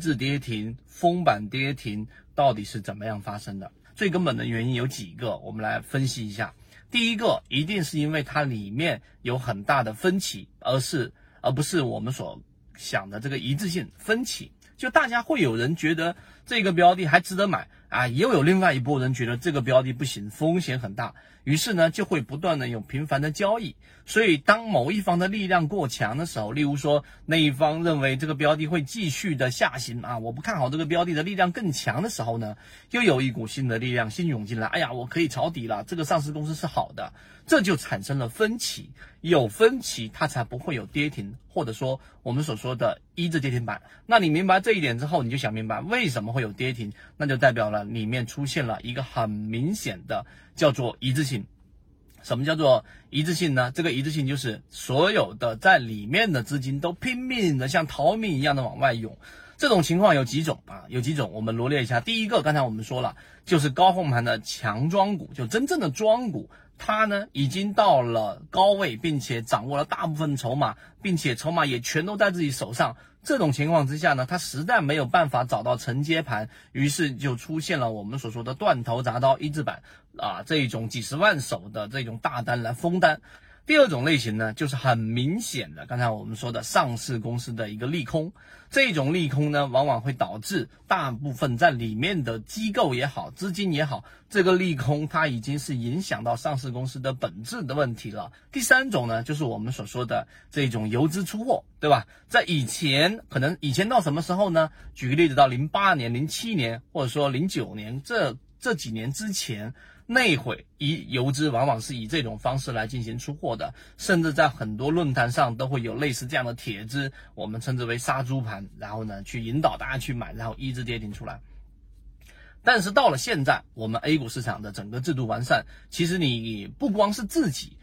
自跌停、封板跌停到底是怎么样发生的？最根本的原因有几个，我们来分析一下。第一个，一定是因为它里面有很大的分歧，而是而不是我们所想的这个一致性分歧。就大家会有人觉得这个标的还值得买啊，也有另外一波人觉得这个标的不行，风险很大，于是呢就会不断的有频繁的交易。所以当某一方的力量过强的时候，例如说那一方认为这个标的会继续的下行啊，我不看好这个标的的力量更强的时候呢，又有一股新的力量新涌进来，哎呀，我可以抄底了，这个上市公司是好的，这就产生了分歧，有分歧它才不会有跌停，或者说我们所说的一字跌停板。那你明白这一点之后，你就想明白为什么会有跌停，那就代表了里面出现了一个很明显的叫做一致性。什么叫做一致性呢？这个一致性就是所有的在里面的资金都拼命的像逃命一样的往外涌。这种情况有几种啊？有几种，我们罗列一下。第一个，刚才我们说了，就是高控盘的强庄股，就真正的庄股，它呢已经到了高位，并且掌握了大部分筹码，并且筹码也全都在自己手上。这种情况之下呢，它实在没有办法找到承接盘，于是就出现了我们所说的断头铡刀一字板啊这种几十万手的这种大单来封单。第二种类型呢，就是很明显的，刚才我们说的上市公司的一个利空。这种利空呢，往往会导致大部分在里面的机构也好，资金也好，这个利空它已经是影响到上市公司的本质的问题了。第三种呢，就是我们所说的这种游资出货，对吧？在以前，可能以前到什么时候呢？举个例子，到零八年、零七年，或者说零九年这这几年之前。那会以游资往往是以这种方式来进行出货的，甚至在很多论坛上都会有类似这样的帖子，我们称之为杀猪盘，然后呢去引导大家去买，然后一直跌停出来。但是到了现在，我们 A 股市场的整个制度完善，其实你不光是自己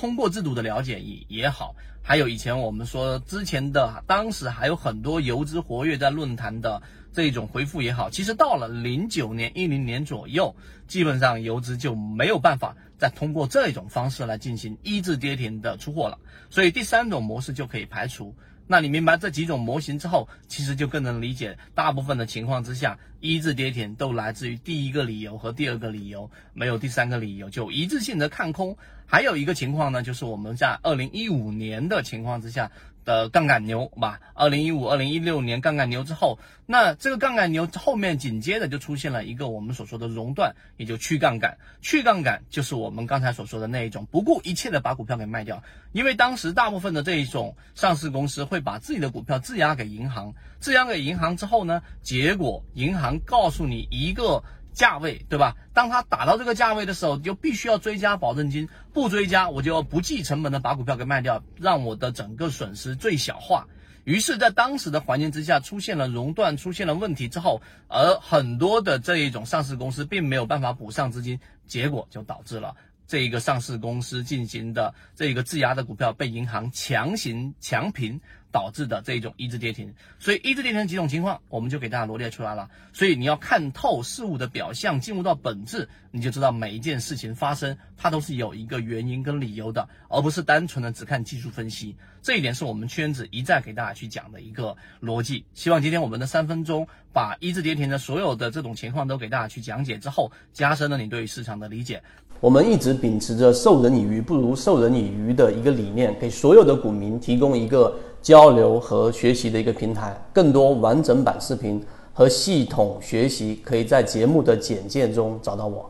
通过制度的了解也也好，还有以前我们说之前的当时还有很多游资活跃在论坛的。这种回复也好，其实到了零九年、一零年左右，基本上游资就没有办法再通过这种方式来进行一字跌停的出货了，所以第三种模式就可以排除。那你明白这几种模型之后，其实就更能理解，大部分的情况之下，一字跌停都来自于第一个理由和第二个理由，没有第三个理由，就一致性的看空。还有一个情况呢，就是我们在二零一五年的情况之下。的杠杆牛吧，二零一五、二零一六年杠杆牛之后，那这个杠杆牛后面紧接着就出现了一个我们所说的熔断，也就去杠杆。去杠杆就是我们刚才所说的那一种，不顾一切的把股票给卖掉。因为当时大部分的这一种上市公司会把自己的股票质押给银行，质押给银行之后呢，结果银行行告诉你一个。价位对吧？当它打到这个价位的时候，就必须要追加保证金，不追加我就要不计成本的把股票给卖掉，让我的整个损失最小化。于是，在当时的环境之下，出现了熔断，出现了问题之后，而很多的这一种上市公司并没有办法补上资金，结果就导致了这一个上市公司进行的这一个质押的股票被银行强行强平。导致的这一种一字跌停，所以一字跌停几种情况，我们就给大家罗列出来了。所以你要看透事物的表象，进入到本质，你就知道每一件事情发生，它都是有一个原因跟理由的，而不是单纯的只看技术分析。这一点是我们圈子一再给大家去讲的一个逻辑。希望今天我们的三分钟把一字跌停的所有的这种情况都给大家去讲解之后，加深了你对市场的理解。我们一直秉持着授人以鱼不如授人以渔的一个理念，给所有的股民提供一个。交流和学习的一个平台，更多完整版视频和系统学习，可以在节目的简介中找到我。